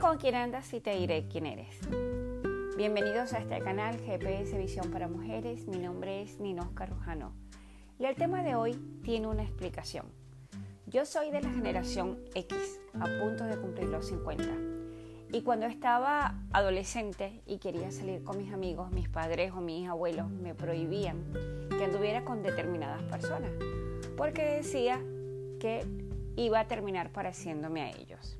con quién andas y te diré quién eres. Bienvenidos a este canal GPS Visión para Mujeres. Mi nombre es Ninosca Rujano y el tema de hoy tiene una explicación. Yo soy de la generación X, a punto de cumplir los 50. Y cuando estaba adolescente y quería salir con mis amigos, mis padres o mis abuelos me prohibían que anduviera con determinadas personas, porque decía que iba a terminar pareciéndome a ellos.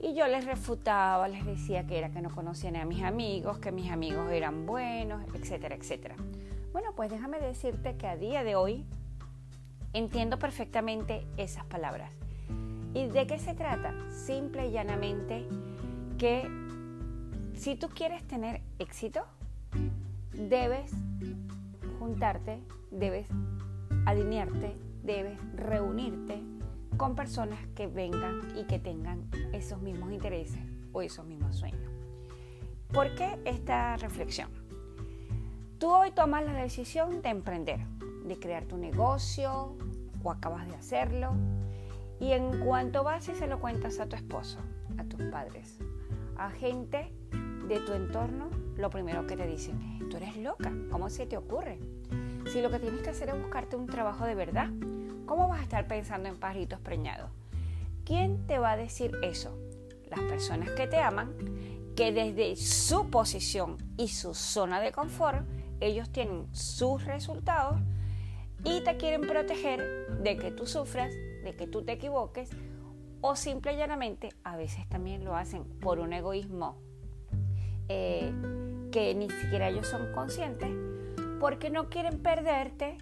Y yo les refutaba, les decía que era que no conocían a mis amigos, que mis amigos eran buenos, etcétera, etcétera. Bueno, pues déjame decirte que a día de hoy entiendo perfectamente esas palabras. ¿Y de qué se trata? Simple y llanamente que si tú quieres tener éxito, debes juntarte, debes alinearte, debes reunirte con personas que vengan y que tengan esos mismos intereses o esos mismos sueños. ¿Por qué esta reflexión? Tú hoy tomas la decisión de emprender, de crear tu negocio o acabas de hacerlo y en cuanto vas y se lo cuentas a tu esposo, a tus padres, a gente de tu entorno, lo primero que te dicen es, tú eres loca, ¿cómo se te ocurre? Si lo que tienes que hacer es buscarte un trabajo de verdad, ¿cómo vas a estar pensando en pajaritos preñados? ¿Quién te va a decir eso? Las personas que te aman, que desde su posición y su zona de confort, ellos tienen sus resultados y te quieren proteger de que tú sufras, de que tú te equivoques o simple y llanamente a veces también lo hacen por un egoísmo eh, que ni siquiera ellos son conscientes porque no quieren perderte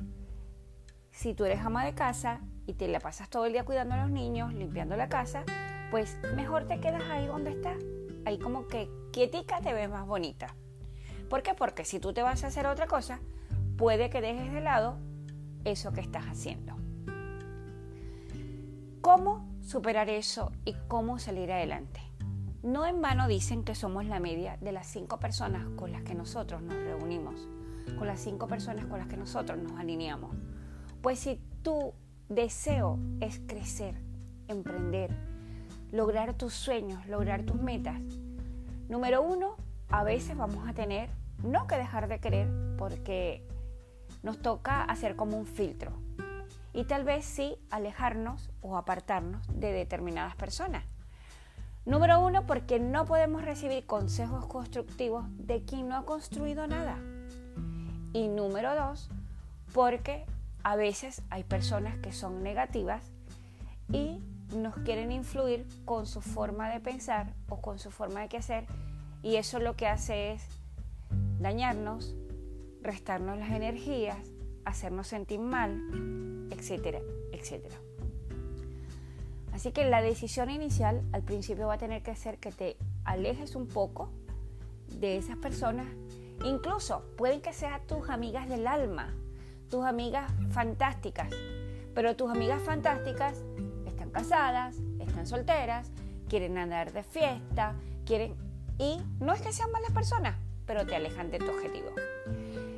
si tú eres ama de casa y te la pasas todo el día cuidando a los niños, limpiando la casa, pues mejor te quedas ahí donde estás. Ahí como que quietica te ves más bonita. ¿Por qué? Porque si tú te vas a hacer otra cosa, puede que dejes de lado eso que estás haciendo. ¿Cómo superar eso y cómo salir adelante? No en vano dicen que somos la media de las cinco personas con las que nosotros nos reunimos, con las cinco personas con las que nosotros nos alineamos. Pues si tu deseo es crecer, emprender, lograr tus sueños, lograr tus metas, número uno, a veces vamos a tener no que dejar de querer porque nos toca hacer como un filtro y tal vez sí alejarnos o apartarnos de determinadas personas. Número uno, porque no podemos recibir consejos constructivos de quien no ha construido nada. Y número dos, porque a veces hay personas que son negativas y nos quieren influir con su forma de pensar o con su forma de qué hacer y eso lo que hace es dañarnos, restarnos las energías, hacernos sentir mal, etcétera, etcétera. Así que la decisión inicial al principio va a tener que ser que te alejes un poco de esas personas, incluso pueden que sean tus amigas del alma, tus amigas fantásticas, pero tus amigas fantásticas están casadas, están solteras, quieren andar de fiesta, quieren... Y no es que sean malas personas, pero te alejan de tu objetivo.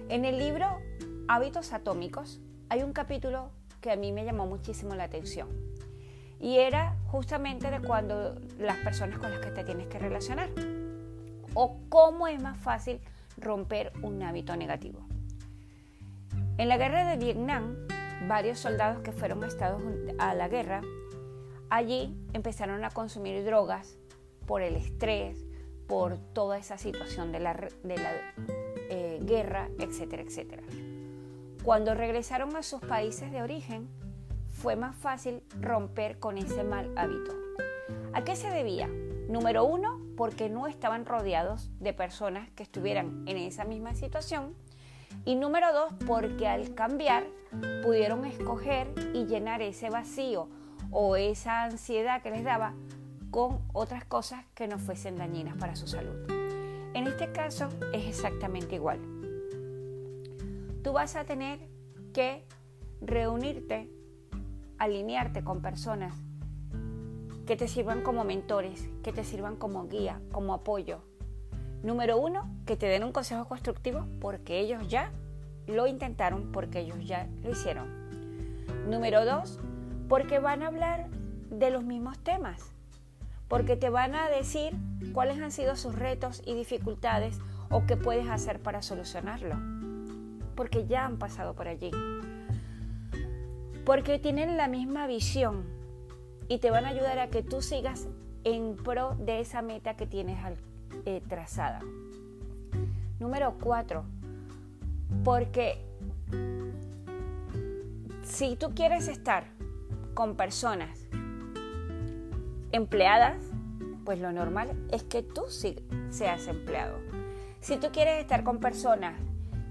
En el libro Hábitos Atómicos hay un capítulo que a mí me llamó muchísimo la atención. Y era justamente de cuando las personas con las que te tienes que relacionar. O cómo es más fácil romper un hábito negativo. En la guerra de Vietnam, varios soldados que fueron a la guerra, allí empezaron a consumir drogas por el estrés, por toda esa situación de la, eh, guerra, etcétera, etcétera. Cuando regresaron a sus países de origen, fue más fácil romper con ese mal hábito. ¿A qué se debía? Número uno, porque no estaban rodeados de personas que estuvieran en esa misma situación y número dos, porque al cambiar pudieron escoger y llenar ese vacío o esa ansiedad que les daba con otras cosas que no fuesen dañinas para su salud. En este caso es exactamente igual. Tú vas a tener que reunirte, alinearte con personas que te sirvan como mentores, que te sirvan como guía, como apoyo, Número uno, que te den un consejo constructivo porque ellos ya lo intentaron, porque ellos ya lo hicieron. Número dos, porque van a hablar de los mismos temas. porque te van a decir cuáles han sido sus retos y dificultades o qué puedes hacer para solucionarlo, porque ya han pasado por allí, porque tienen la misma visión y te van a ayudar a que tú sigas en pro de esa meta que tienes eh, trazada. Número cuatro, porque si tú quieres estar con personas empleadas, pues lo normal es que tú seas empleado. Si tú quieres estar con personas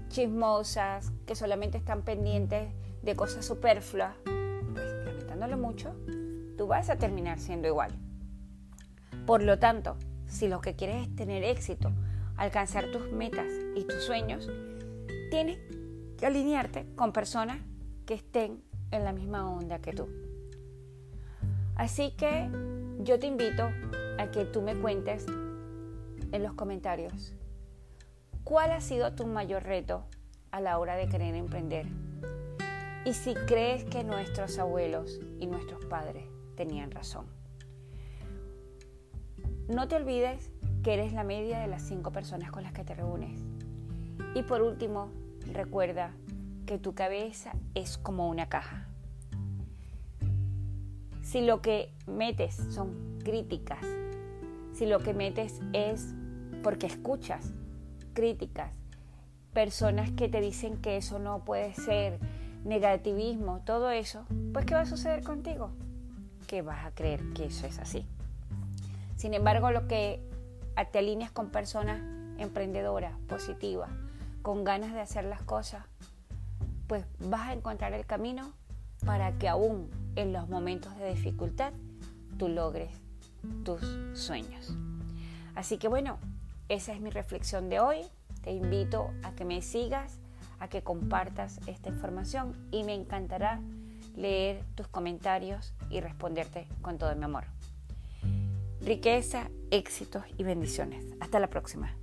chismosas, que solamente están pendientes de cosas superfluas, pues lamentándolo mucho, tú vas a terminar siendo igual. Por lo tanto, si lo que quieres es tener éxito, alcanzar tus metas y tus sueños, tienes que alinearte con personas que estén en la misma onda que tú. Así que yo te invito a que tú me cuentes en los comentarios cuál ha sido tu mayor reto a la hora de querer emprender y si crees que nuestros abuelos y nuestros padres tenían razón. No te olvides que eres la media de las cinco personas con las que te reúnes. Y por último, recuerda que tu cabeza es como una caja. Si lo que metes son críticas, si lo que metes es porque escuchas críticas, personas que te dicen que eso no puede ser, negativismo, todo eso, pues ¿qué va a suceder contigo? Que vas a creer que eso es así. Sin embargo, lo que te alineas con personas emprendedoras, positivas, con ganas de hacer las cosas, pues vas a encontrar el camino para que aún en los momentos de dificultad tú logres tus sueños. Así que bueno, esa es mi reflexión de hoy. Te invito a que me sigas, a que compartas esta información y me encantará leer tus comentarios y responderte con todo mi amor riqueza, éxitos y bendiciones. Hasta la próxima.